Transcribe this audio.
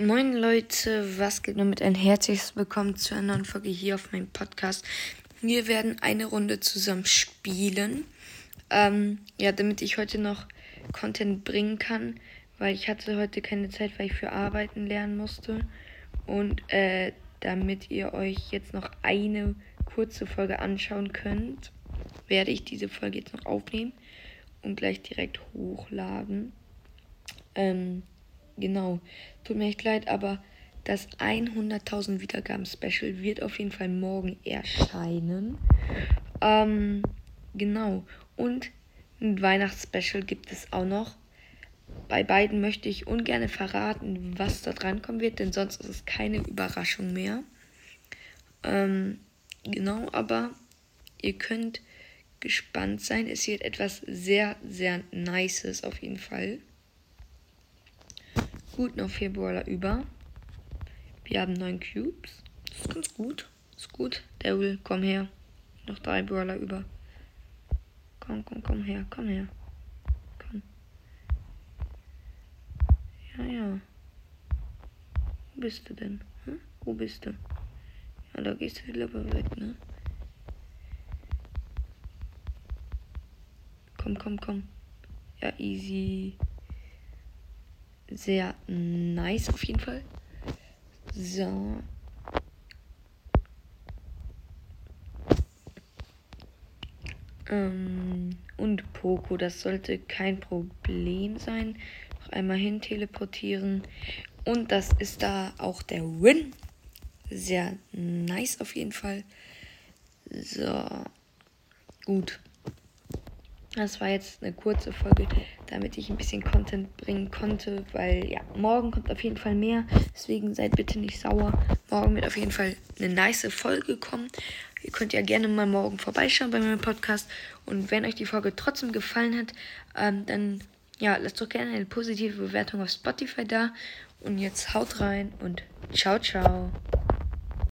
Moin Leute, was geht damit? Ein herzliches Willkommen zu einer neuen Folge hier auf meinem Podcast. Wir werden eine Runde zusammen spielen. Ähm, ja, damit ich heute noch Content bringen kann, weil ich hatte heute keine Zeit, weil ich für Arbeiten lernen musste. Und äh, damit ihr euch jetzt noch eine kurze Folge anschauen könnt, werde ich diese Folge jetzt noch aufnehmen und gleich direkt hochladen. Ähm, genau. Tut mir echt leid, aber das 100.000 Wiedergaben-Special wird auf jeden Fall morgen erscheinen. Ähm, genau. Und ein Weihnachtsspecial gibt es auch noch. Bei beiden möchte ich ungern verraten, was da dran kommen wird, denn sonst ist es keine Überraschung mehr. Ähm, genau, aber ihr könnt gespannt sein. Es wird etwas sehr, sehr Nices auf jeden Fall. Gut, noch vier Brawler über. Wir haben neun Cubes. Das ist ganz gut. Das ist gut. Daryl, komm her. Noch drei Brawler über. Komm, komm, komm her. Komm her. Komm. Ja, ja. Wo bist du denn? Hm? Wo bist du? Ja, da gehst du lieber weg, ne? Komm, komm, komm. Ja, easy sehr nice auf jeden Fall. So. Ähm, und Poco, das sollte kein Problem sein. Noch einmal hin teleportieren. Und das ist da auch der Win. Sehr nice auf jeden Fall. So. Gut. Das war jetzt eine kurze Folge, damit ich ein bisschen Content bringen konnte, weil ja, morgen kommt auf jeden Fall mehr. Deswegen seid bitte nicht sauer. Morgen wird auf jeden Fall eine nice Folge kommen. Ihr könnt ja gerne mal morgen vorbeischauen bei meinem Podcast. Und wenn euch die Folge trotzdem gefallen hat, ähm, dann ja, lasst doch gerne eine positive Bewertung auf Spotify da. Und jetzt haut rein und ciao, ciao.